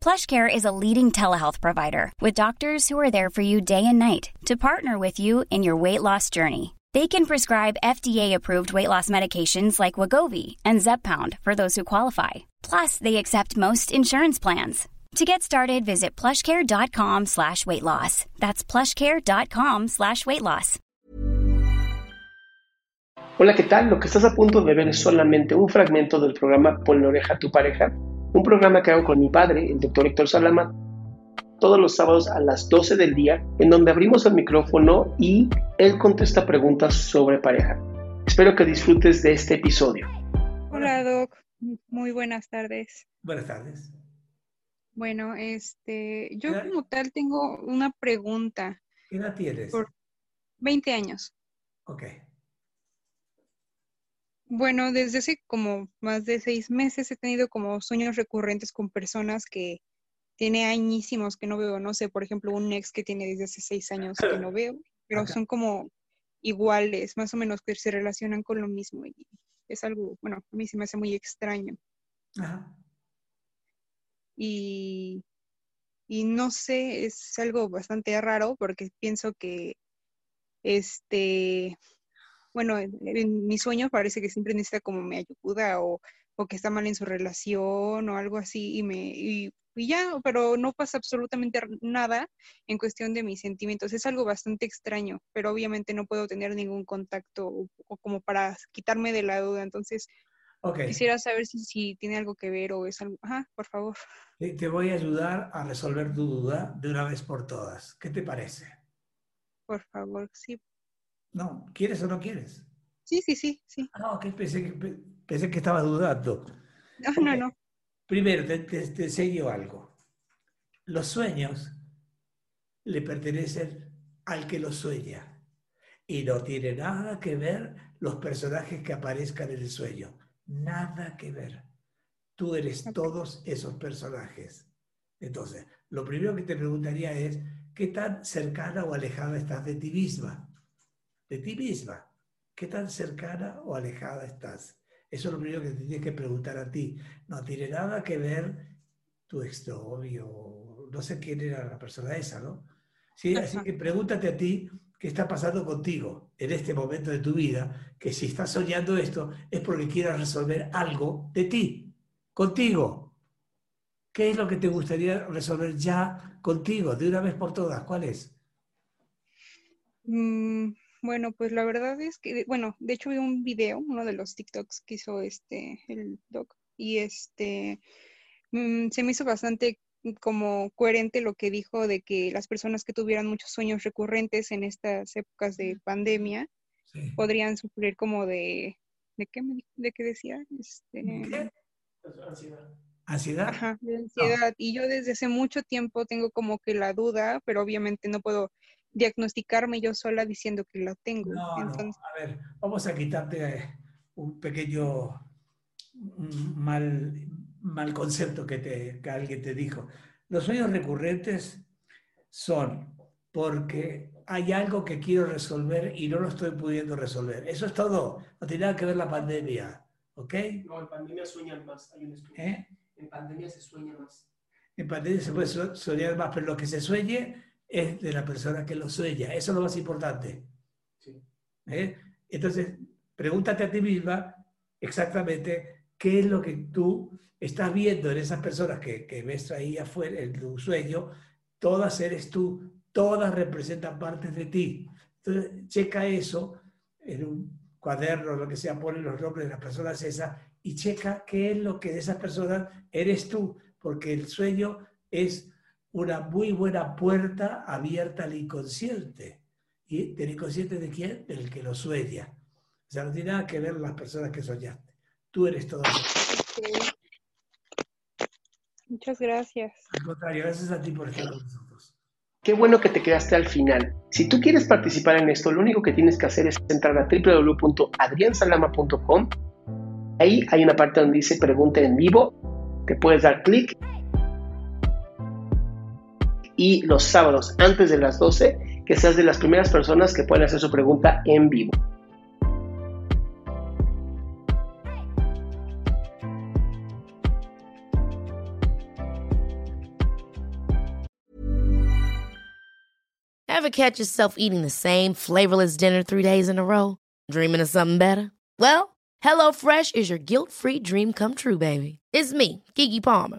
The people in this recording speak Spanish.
PlushCare is a leading telehealth provider with doctors who are there for you day and night to partner with you in your weight loss journey. They can prescribe FDA-approved weight loss medications like Wagovi and Zepbound for those who qualify. Plus, they accept most insurance plans. To get started, visit plushcare.com slash weight loss. That's plushcare.com slash weight loss. Hola, ¿qué tal? Lo que estás a punto de ver es solamente un fragmento del programa Ponle oreja a tu pareja, un programa que hago con mi padre, el doctor Héctor Salama, todos los sábados a las 12 del día, en donde abrimos el micrófono y él contesta preguntas sobre pareja. Espero que disfrutes de este episodio. Hola, Doc. Muy buenas tardes. Buenas tardes. Bueno, este, yo ¿Qué edad- como tal tengo una pregunta. ¿Qué edad tienes? Por- 20 años. Ok. Bueno, desde hace como más de seis meses he tenido como sueños recurrentes con personas que tiene añísimos que no veo. No sé, por ejemplo, un ex que tiene desde hace seis años que no veo, pero son como iguales, más o menos que se relacionan con lo mismo. Y es algo, bueno, a mí se me hace muy extraño. Ajá. y, y no sé, es algo bastante raro porque pienso que, este, bueno, en, en mi sueño parece que siempre necesita como me ayuda o, o que está mal en su relación o algo así y me, y, y ya, pero no pasa absolutamente nada en cuestión de mis sentimientos. Es algo bastante extraño, pero obviamente no puedo tener ningún contacto o- o como para quitarme de la duda. Entonces, quisiera saber si, si tiene algo que ver o es algo, ajá, por favor. Te voy a ayudar a resolver tu duda de una vez por todas. ¿Qué te parece? Por favor, sí. No, ¿quieres o no quieres? Sí, sí, sí, sí. Ah, ok, pensé que, pe- pensé que estabas dudando. No, no. Primero, te, te- te enseño algo. Los sueños le pertenecen al que los sueña y no tiene nada que ver los personajes que aparezcan en el sueño. Nada que ver. Tú eres todos esos personajes. Entonces, lo primero que te preguntaría es, ¿qué tan cercana o alejada estás de ti misma? De ti misma. ¿Qué tan cercana o alejada estás? Eso es lo primero que te tienes que preguntar a ti. No tiene nada que ver tu exnovio, no sé quién era la persona esa, ¿no? Sí, así que pregúntate a ti qué está pasando contigo en este momento de tu vida, que si estás soñando esto es porque quieras resolver algo de ti, contigo. ¿Qué es lo que te gustaría resolver ya contigo, de una vez por todas? ¿Cuál es? Mm, bueno, pues la verdad es que, bueno, de hecho vi un video, uno de los TikToks que hizo este, el doc, y este, mm, se me hizo bastante como coherente lo que dijo de que las personas que tuvieran muchos sueños recurrentes en estas épocas de pandemia Sí. podrían sufrir como de, ¿de qué me dijo? ¿De qué decía? Este, ¿Qué? ¿Ansiedad? Ajá, de ansiedad. Y yo desde hace mucho tiempo tengo como que la duda, pero obviamente no puedo diagnosticarme yo sola diciendo que la tengo. No, no. Entonces, A ver, vamos a quitarte eh, un pequeño mal, mal concepto que, te, que alguien te dijo. Los sueños recurrentes son porque hay algo que quiero resolver y no lo estoy pudiendo resolver. Eso es todo. No tiene nada que ver la pandemia. ¿Ok? No, en pandemia sueñan más, hay un estudio. ¿Eh? En pandemia se sueña más. En pandemia se puede so- soñar más, pero lo que se sueñe es de la persona que lo sueña. Eso es lo más importante. Sí. ¿eh? Entonces, pregúntate a ti misma exactamente qué es lo que tú estás viendo en esas personas que, que ves ahí afuera, en tu sueño. Todas eres tú, todas representan partes de ti. Entonces, checa eso en un cuaderno, lo que sea, pone los nombres de las personas esas y checa qué es lo que de esas personas eres tú, porque el sueño es una muy buena puerta abierta al inconsciente. y tener consciente de quién, del que lo sueña. O sea, no tiene nada que ver las personas que soñaste. Tú eres todo eso. Muchas gracias. Al contrario, gracias a ti por estar con nosotros. Qué bueno que te quedaste al final. Si tú quieres participar en esto, lo único que tienes que hacer es entrar a www.adriansalama.com. Ahí hay una parte donde dice pregunta en vivo. Te puedes dar clic. Y los sábados, antes de las 12, que seas de las primeras personas que pueden hacer su pregunta en vivo. Ever catch yourself eating the same flavorless dinner three days in a row? Dreaming of something better? Well, HelloFresh is your guilt-free dream come true, baby. It's me, Kiki Palmer.